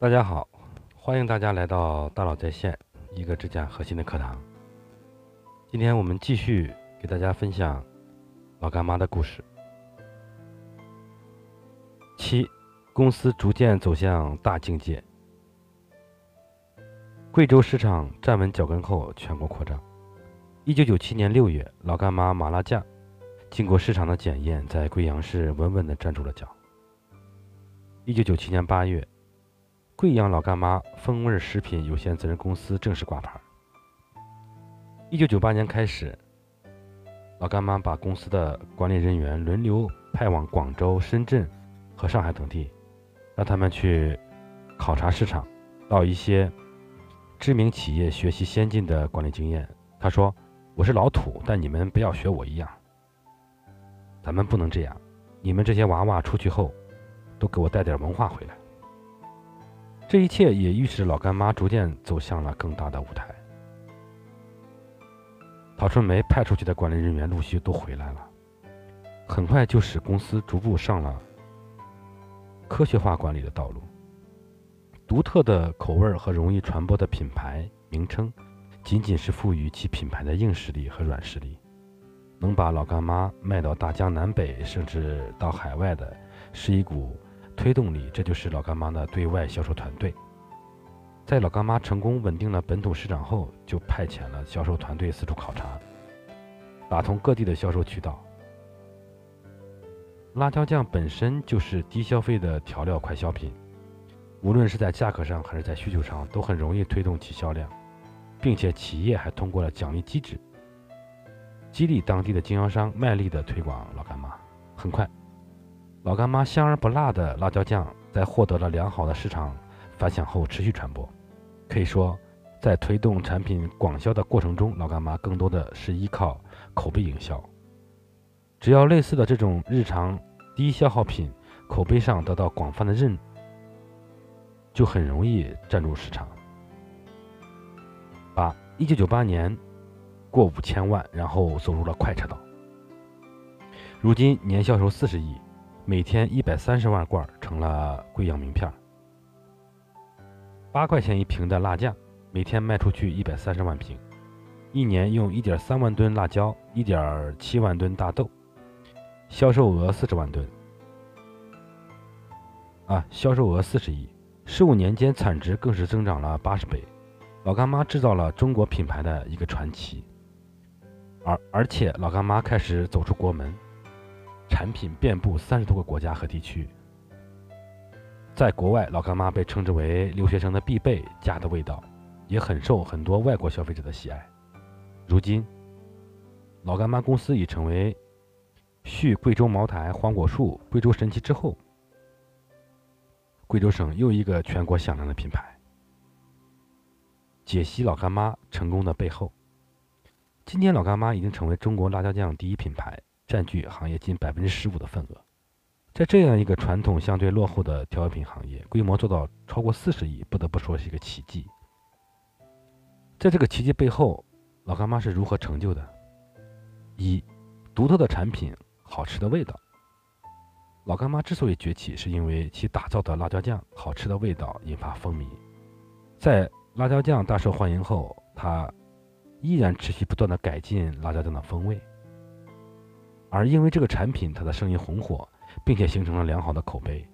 大家好，欢迎大家来到大佬在线一个只讲核心的课堂。今天我们继续给大家分享老干妈的故事。七，公司逐渐走向大境界。贵州市场站稳脚跟后，全国扩张。一九九七年六月，老干妈麻辣酱经过市场的检验，在贵阳市稳稳地站住了脚。一九九七年八月，贵阳老干妈风味食品有限责任公司正式挂牌。一九九八年开始，老干妈把公司的管理人员轮流派往广州、深圳和上海等地，让他们去考察市场，到一些知名企业学习先进的管理经验。他说：“我是老土，但你们不要学我一样，咱们不能这样。你们这些娃娃出去后。”都给我带点文化回来。这一切也预示老干妈逐渐走向了更大的舞台。陶春梅派出去的管理人员陆续都回来了，很快就使公司逐步上了科学化管理的道路。独特的口味和容易传播的品牌名称，仅仅是赋予其品牌的硬实力和软实力，能把老干妈卖到大江南北，甚至到海外的，是一股。推动力，这就是老干妈的对外销售团队。在老干妈成功稳定了本土市场后，就派遣了销售团队四处考察，打通各地的销售渠道。辣椒酱本身就是低消费的调料快消品，无论是在价格上还是在需求上，都很容易推动其销量，并且企业还通过了奖励机制，激励当地的经销商卖力的推广老干妈。很快。老干妈香而不辣的辣椒酱，在获得了良好的市场反响后持续传播。可以说，在推动产品广销的过程中，老干妈更多的是依靠口碑营销。只要类似的这种日常低消耗品口碑上得到广泛的认，就很容易占住市场。八，一九九八年过五千万，然后走入了快车道。如今年销售四十亿。每天一百三十万罐成了贵阳名片。八块钱一瓶的辣酱，每天卖出去一百三十万瓶，一年用一点三万吨辣椒，一点七万吨大豆，销售额四十万吨。啊，销售额四十亿，十五年间产值更是增长了八十倍。老干妈制造了中国品牌的一个传奇，而而且老干妈开始走出国门。产品遍布三十多个国家和地区，在国外，老干妈被称之为留学生的必备家的味道，也很受很多外国消费者的喜爱。如今，老干妈公司已成为续贵州茅台、黄果树、贵州神奇之后，贵州省又一个全国响亮的品牌。解析老干妈成功的背后，今天老干妈已经成为中国辣椒酱第一品牌。占据行业近百分之十五的份额，在这样一个传统相对落后的调味品行业，规模做到超过四十亿，不得不说是一个奇迹。在这个奇迹背后，老干妈是如何成就的？一，独特的产品，好吃的味道。老干妈之所以崛起，是因为其打造的辣椒酱好吃的味道引发风靡。在辣椒酱大受欢迎后，它依然持续不断的改进辣椒酱的风味。而因为这个产品，它的生意红火，并且形成了良好的口碑，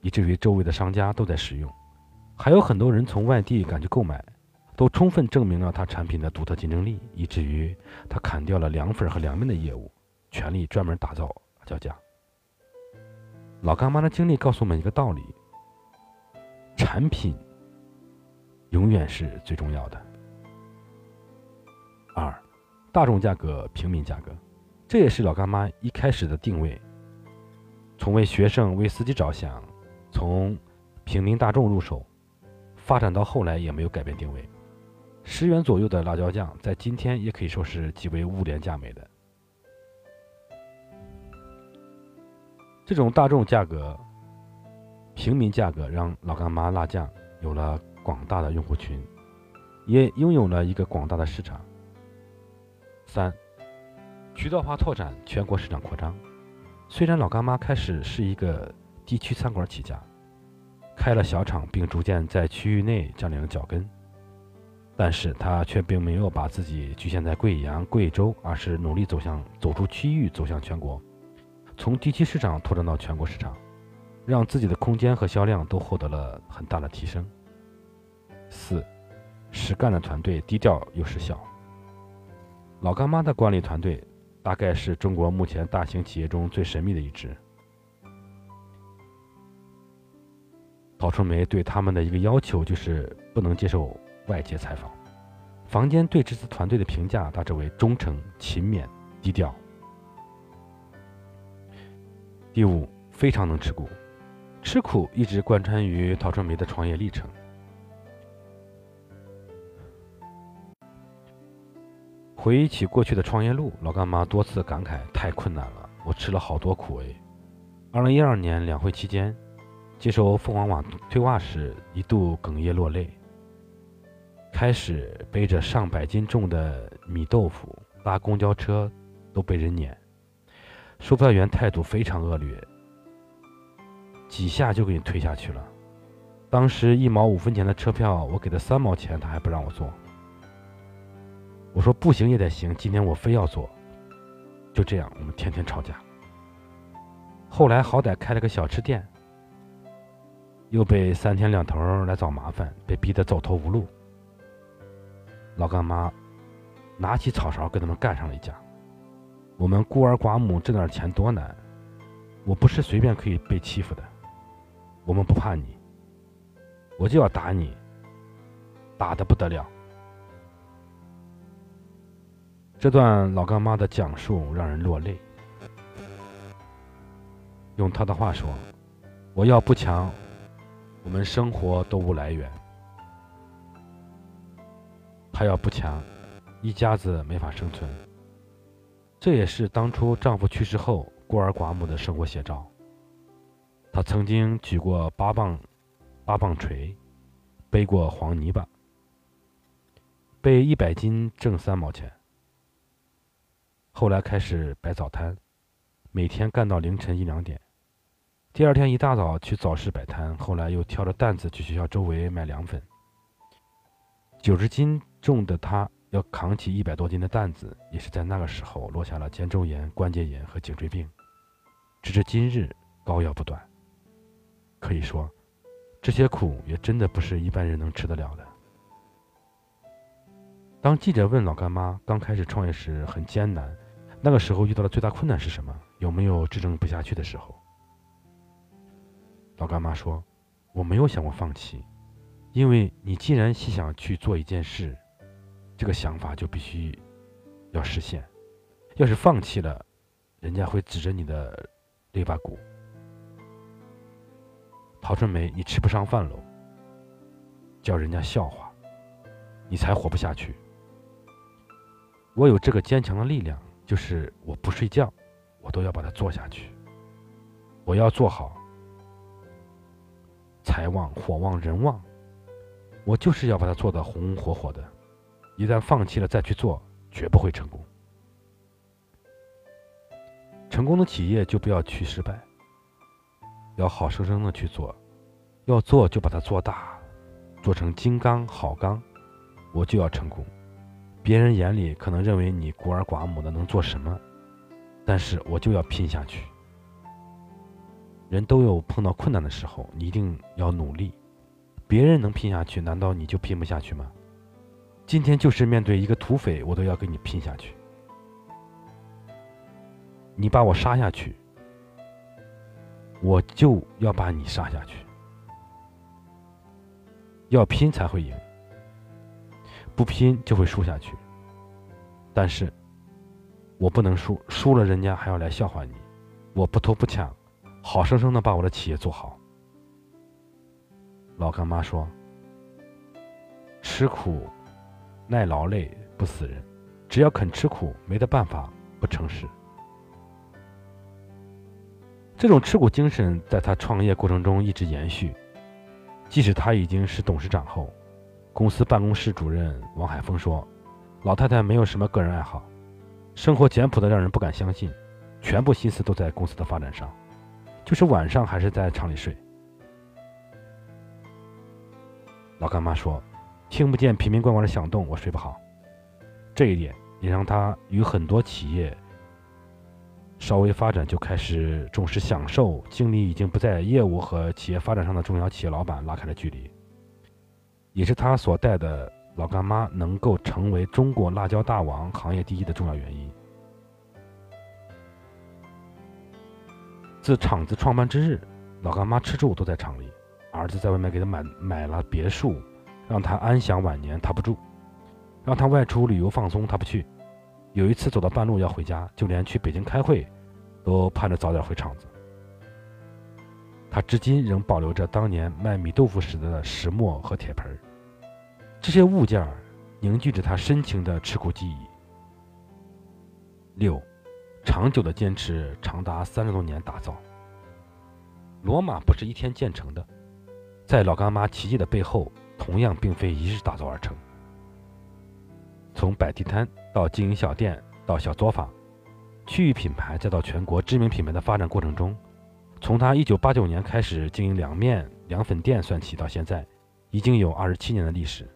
以至于周围的商家都在使用，还有很多人从外地赶去购买，都充分证明了它产品的独特竞争力，以至于它砍掉了凉粉和凉面的业务，全力专门打造辣椒酱。老干妈的经历告诉我们一个道理：产品永远是最重要的。二，大众价格，平民价格。这也是老干妈一开始的定位，从为学生、为司机着想，从平民大众入手，发展到后来也没有改变定位。十元左右的辣椒酱，在今天也可以说是极为物廉价美的。这种大众价格、平民价格，让老干妈辣酱有了广大的用户群，也拥有了一个广大的市场。三。渠道化拓展，全国市场扩张。虽然老干妈开始是一个地区餐馆起家，开了小厂，并逐渐在区域内站稳了脚跟。但是他却并没有把自己局限在贵阳、贵州，而是努力走向走出区域，走向全国，从地区市场拓展到全国市场，让自己的空间和销量都获得了很大的提升。四，实干的团队低调又实效。老干妈的管理团队大概是中国目前大型企业中最神秘的一支。陶春梅对他们的一个要求就是不能接受。外界采访，房间对这支团队的评价大致为忠诚、勤勉、低调。第五，非常能吃苦，吃苦一直贯穿于陶春梅的创业历程。回忆起过去的创业路，老干妈多次感慨：太困难了，我吃了好多苦哎。二零一二年两会期间，接受凤凰网对话时，一度哽咽落泪。开始背着上百斤重的米豆腐搭公交车，都被人撵。售票员态度非常恶劣，几下就给你推下去了。当时一毛五分钱的车票，我给他三毛钱，他还不让我坐。我说不行也得行，今天我非要做。就这样，我们天天吵架。后来好歹开了个小吃店，又被三天两头来找麻烦，被逼得走投无路。老干妈拿起草勺跟他们干上了一架。我们孤儿寡母挣点钱多难，我不是随便可以被欺负的。我们不怕你，我就要打你，打的不得了。这段老干妈的讲述让人落泪。用他的话说：“我要不强，我们生活都无来源。”她要不强，一家子没法生存。这也是当初丈夫去世后孤儿寡母的生活写照。她曾经举过八磅八磅锤，背过黄泥巴，背一百斤挣三毛钱。后来开始摆早摊，每天干到凌晨一两点。第二天一大早去早市摆摊，后来又挑着担子去学校周围卖凉粉。九十斤。重的他要扛起一百多斤的担子，也是在那个时候落下了肩周炎、关节炎和颈椎病，直至今日膏药不断。可以说，这些苦也真的不是一般人能吃得了的。当记者问老干妈刚开始创业时很艰难，那个时候遇到的最大困难是什么？有没有支撑不下去的时候？老干妈说：“我没有想过放弃，因为你既然细想去做一件事。”这个想法就必须要实现，要是放弃了，人家会指着你的肋巴骨。陶春梅，你吃不上饭喽，叫人家笑话，你才活不下去。我有这个坚强的力量，就是我不睡觉，我都要把它做下去。我要做好，财旺、火旺、人旺，我就是要把它做得红红火火的。一旦放弃了再去做，绝不会成功。成功的企业就不要去失败，要好生生的去做，要做就把它做大，做成金刚好钢，我就要成功。别人眼里可能认为你孤儿寡母的能做什么，但是我就要拼下去。人都有碰到困难的时候，你一定要努力。别人能拼下去，难道你就拼不下去吗？今天就是面对一个土匪，我都要跟你拼下去。你把我杀下去，我就要把你杀下去。要拼才会赢，不拼就会输下去。但是，我不能输，输了人家还要来笑话你。我不偷不抢，好生生的把我的企业做好。老干妈说：“吃苦。”耐劳累不死人，只要肯吃苦，没得办法不成事。这种吃苦精神在他创业过程中一直延续，即使他已经是董事长后，公司办公室主任王海峰说：“老太太没有什么个人爱好，生活简朴的让人不敢相信，全部心思都在公司的发展上，就是晚上还是在厂里睡。”老干妈说：“听不见瓶瓶罐罐的响动，我睡不好。”这一点也让他与很多企业稍微发展就开始重视享受、精力已经不在业务和企业发展上的中小企业老板拉开了距离，也是他所带的老干妈能够成为中国辣椒大王、行业第一的重要原因。自厂子创办之日，老干妈吃住都在厂里，儿子在外面给他买买了别墅，让他安享晚年，他不住；让他外出旅游放松，他不去。有一次走到半路要回家，就连去北京开会，都盼着早点回厂子。他至今仍保留着当年卖米豆腐时的石磨和铁盆儿，这些物件凝聚着他深情的吃苦记忆。六。长久的坚持，长达三十多年打造。罗马不是一天建成的，在老干妈奇迹的背后，同样并非一日打造而成。从摆地摊到经营小店，到小作坊，区域品牌再到全国知名品牌的发展过程中，从他1989年开始经营凉面、凉粉店算起，到现在，已经有二十七年的历史。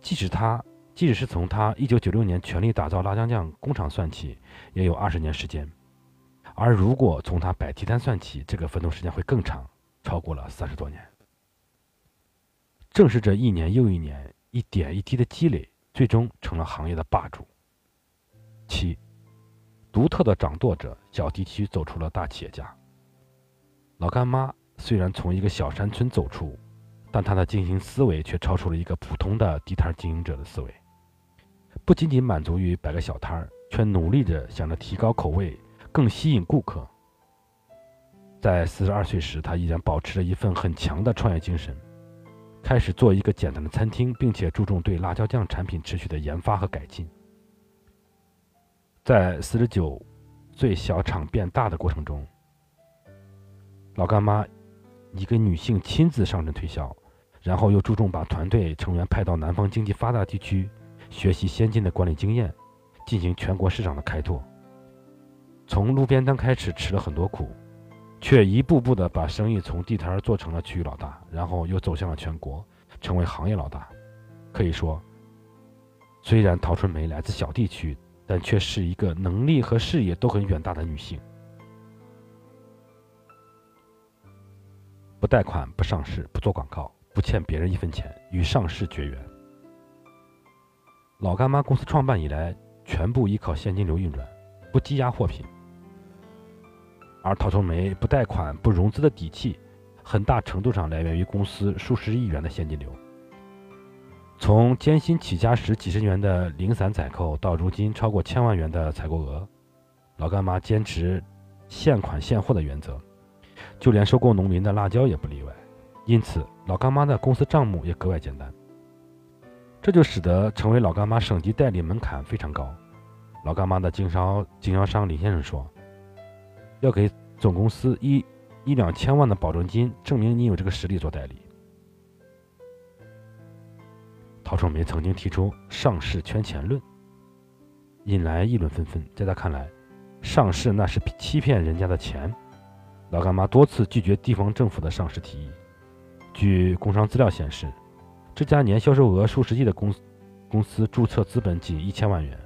即使他。即使是从他1996年全力打造辣椒酱工厂算起，也有二十年时间；而如果从他摆地摊算起，这个奋斗时间会更长，超过了三十多年。正是这一年又一年、一点一滴的积累，最终成了行业的霸主。七，独特的掌舵者，小地区走出了大企业家。老干妈虽然从一个小山村走出，但他的经营思维却超出了一个普通的地摊经营者的思维。不仅仅满足于摆个小摊儿，却努力着想着提高口味，更吸引顾客。在四十二岁时，他依然保持着一份很强的创业精神，开始做一个简单的餐厅，并且注重对辣椒酱产品持续的研发和改进。在四十九岁小厂变大的过程中，老干妈一个女性亲自上阵推销，然后又注重把团队成员派到南方经济发达地区。学习先进的管理经验，进行全国市场的开拓。从路边摊开始吃了很多苦，却一步步的把生意从地摊做成了区域老大，然后又走向了全国，成为行业老大。可以说，虽然陶春梅来自小地区，但却是一个能力和事业都很远大的女性。不贷款，不上市，不做广告，不欠别人一分钱，与上市绝缘。老干妈公司创办以来，全部依靠现金流运转，不积压货品。而陶春梅不贷款、不融资的底气，很大程度上来源于公司数十亿元的现金流。从艰辛起家时几十元的零散采购，到如今超过千万元的采购额，老干妈坚持现款现货的原则，就连收购农民的辣椒也不例外。因此，老干妈的公司账目也格外简单。这就使得成为老干妈省级代理门槛非常高。老干妈的经销经销商李先生说：“要给总公司一一两千万的保证金，证明你有这个实力做代理。”陶春梅曾经提出“上市圈钱论”，引来议论纷纷。在他看来，上市那是欺骗人家的钱。老干妈多次拒绝地方政府的上市提议。据工商资料显示。这家年销售额数十亿的公司，公司注册资本仅一千万元，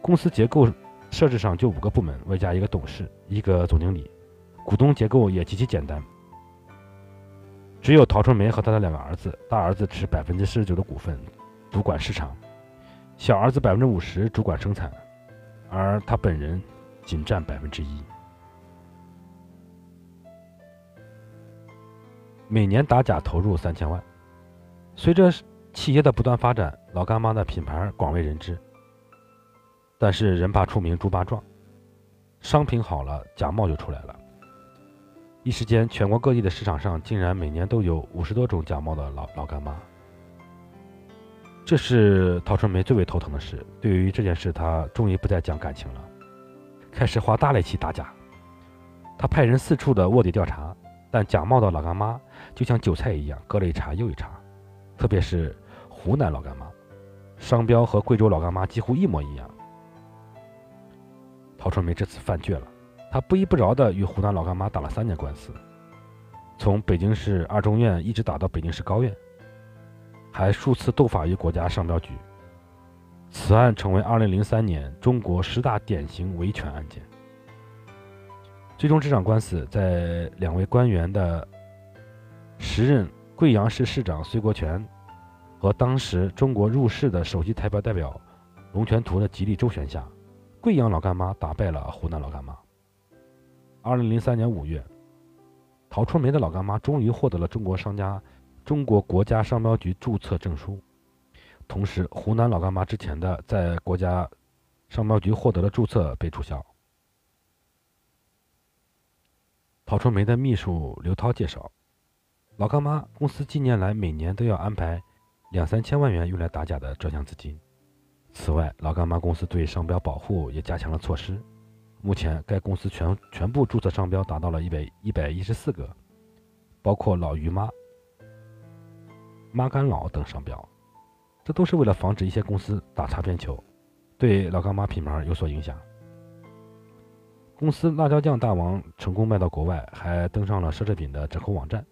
公司结构设置上就五个部门，外加一个董事、一个总经理，股东结构也极其简单。只有陶春梅和他的两个儿子，大儿子持百分之四十九的股份，主管市场；小儿子百分之五十主管生产，而他本人仅占百分之一。每年打假投入三千万。随着企业的不断发展，老干妈的品牌广为人知。但是人怕出名猪怕壮，商品好了，假冒就出来了。一时间，全国各地的市场上竟然每年都有五十多种假冒的老老干妈。这是陶春梅最为头疼的事。对于这件事，她终于不再讲感情了，开始花大力气打假。她派人四处的卧底调查，但假冒的老干妈就像韭菜一样，割了一茬又一茬。特别是湖南老干妈，商标和贵州老干妈几乎一模一样。陶春梅这次犯倔了，她不依不饶地与湖南老干妈打了三年官司，从北京市二中院一直打到北京市高院。还数次斗法于国家商标局。此案成为2003年中国十大典型维权案件。最终，这场官司在两位官员的时任贵阳市市长隋国权和当时中国入世的首席台标代表龙泉图的极力周旋下，贵阳老干妈打败了湖南老干妈。2003年5月，陶春梅的老干妈终于获得了中国商家、中国国家商标局注册证书。同时，湖南老干妈之前的在国家商标局获得的注册被注销。陶春梅的秘书刘涛介绍，老干妈公司近年来每年都要安排两三千万元用来打假的专项资金。此外，老干妈公司对商标保护也加强了措施。目前，该公司全全部注册商标达到了一百一百一十四个，包括“老于妈”“妈干老”等商标。这都是为了防止一些公司打擦边球，对老干妈品牌有所影响。公司辣椒酱大王成功卖到国外，还登上了奢侈品的折扣网站。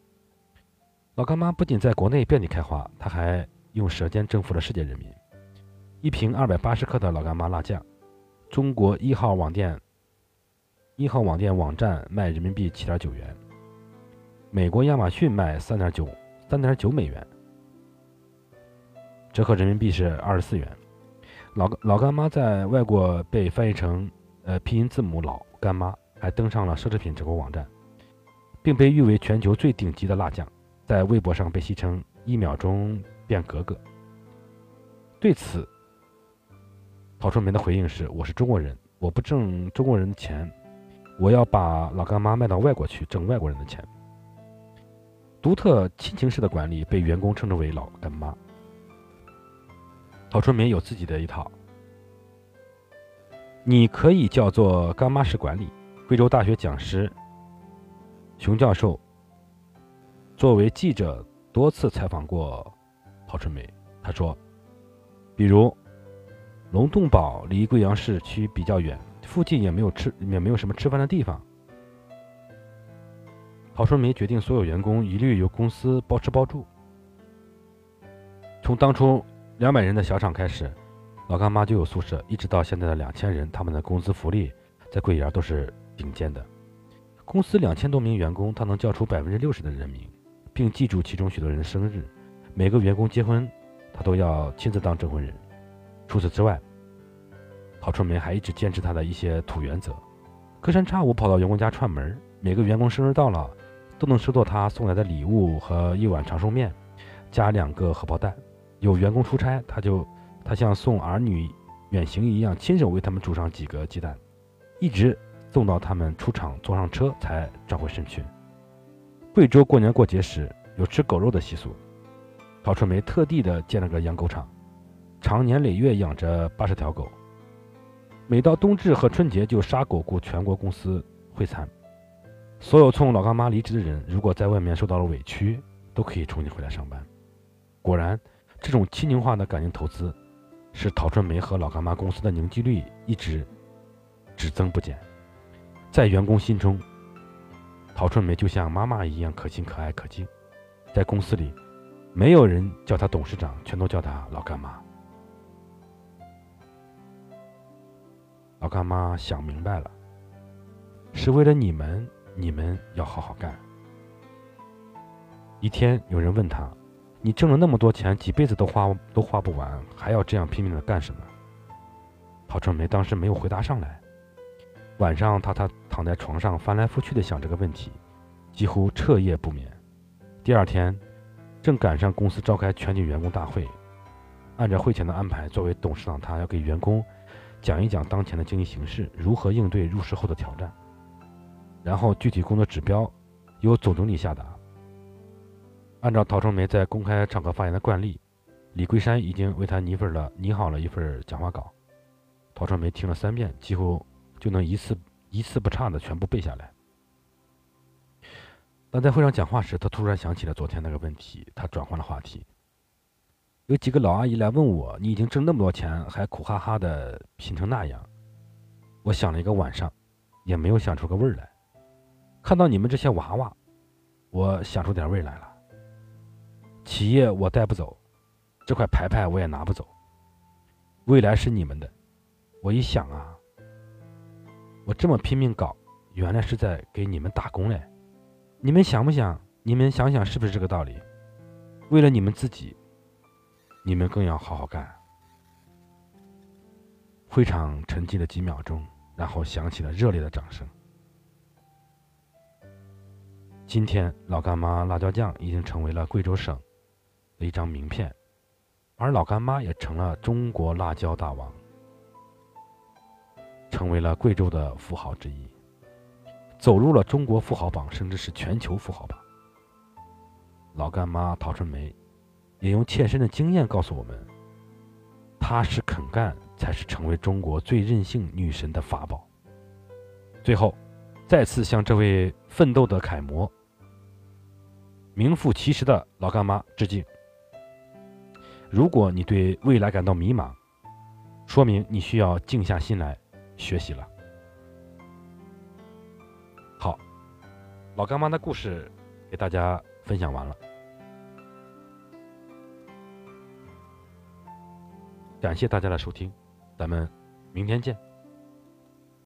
老干妈不仅在国内遍地开花，它还用舌尖征服了世界人民。一瓶二百八十克的老干妈辣酱，中国一号网店一号网店网站卖人民币七点九元，美国亚马逊卖三点九三点九美元。折合人民币是二十四元。老老干妈在外国被翻译成呃拼音字母老干妈，还登上了奢侈品折扣网站，并被誉为全球最顶级的辣酱，在微博上被戏称“一秒钟变格格”。对此，陶春梅的回应是：“我是中国人，我不挣中国人的钱，我要把老干妈卖到外国去挣外国人的钱。”独特亲情式的管理被员工称之为“老干妈”。陶春梅有自己的一套，你可以叫做干妈式管理。贵州大学讲师熊教授作为记者多次采访过陶春梅，他说：“比如龙洞堡离贵阳市区比较远，附近也没有吃也没有什么吃饭的地方。陶春梅决定所有员工一律由公司包吃包住，从当初。”两百人的小厂开始，老干妈就有宿舍，一直到现在的两千人。他们的工资福利在贵阳都是顶尖的。公司两千多名员工，他能叫出百分之六十的人名，并记住其中许多人的生日。每个员工结婚，他都要亲自当证婚人。除此之外，陶春梅还一直坚持他的一些土原则：隔三差五跑到员工家串门，每个员工生日到了，都能收到他送来的礼物和一碗长寿面，加两个荷包蛋。有员工出差，他就他像送儿女远行一样，亲手为他们煮上几个鸡蛋，一直送到他们出厂坐上车才转回身去。贵州过年过节时有吃狗肉的习俗，陶春梅特地的建了个养狗场，常年累月养着八十条狗，每到冬至和春节就杀狗雇全国公司会餐。所有从老干妈离职的人，如果在外面受到了委屈，都可以重新回来上班。果然。这种亲情化的感情投资，是陶春梅和老干妈公司的凝聚力一直只增不减。在员工心中，陶春梅就像妈妈一样可亲、可爱、可敬。在公司里，没有人叫她董事长，全都叫她老干妈。老干妈想明白了，是为了你们，你们要好好干。一天，有人问他。你挣了那么多钱，几辈子都花都花不完，还要这样拼命的干什么？陶春梅当时没有回答上来。晚上，他他躺在床上翻来覆去的想这个问题，几乎彻夜不眠。第二天，正赶上公司召开全体员工大会，按照会前的安排，作为董事长，他要给员工讲一讲当前的经济形势，如何应对入市后的挑战，然后具体工作指标由总经理下达。按照陶春梅在公开场合发言的惯例，李桂山已经为他拟份了拟好了一份讲话稿。陶春梅听了三遍，几乎就能一次一字不差的全部背下来。但在会上讲话时，他突然想起了昨天那个问题，他转换了话题。有几个老阿姨来问我：“你已经挣那么多钱，还苦哈哈的拼成那样？”我想了一个晚上，也没有想出个味儿来。看到你们这些娃娃，我想出点味儿来了。企业我带不走，这块牌牌我也拿不走。未来是你们的。我一想啊，我这么拼命搞，原来是在给你们打工嘞。你们想不想？你们想想是不是这个道理？为了你们自己，你们更要好好干。会场沉寂了几秒钟，然后响起了热烈的掌声。今天，老干妈辣椒酱已经成为了贵州省了一张名片，而老干妈也成了中国辣椒大王，成为了贵州的富豪之一，走入了中国富豪榜，甚至是全球富豪榜。老干妈陶春梅也用切身的经验告诉我们：踏实肯干才是成为中国最任性女神的法宝。最后，再次向这位奋斗的楷模、名副其实的老干妈致敬。如果你对未来感到迷茫，说明你需要静下心来学习了。好，老干妈的故事给大家分享完了。感谢大家的收听，咱们明天见。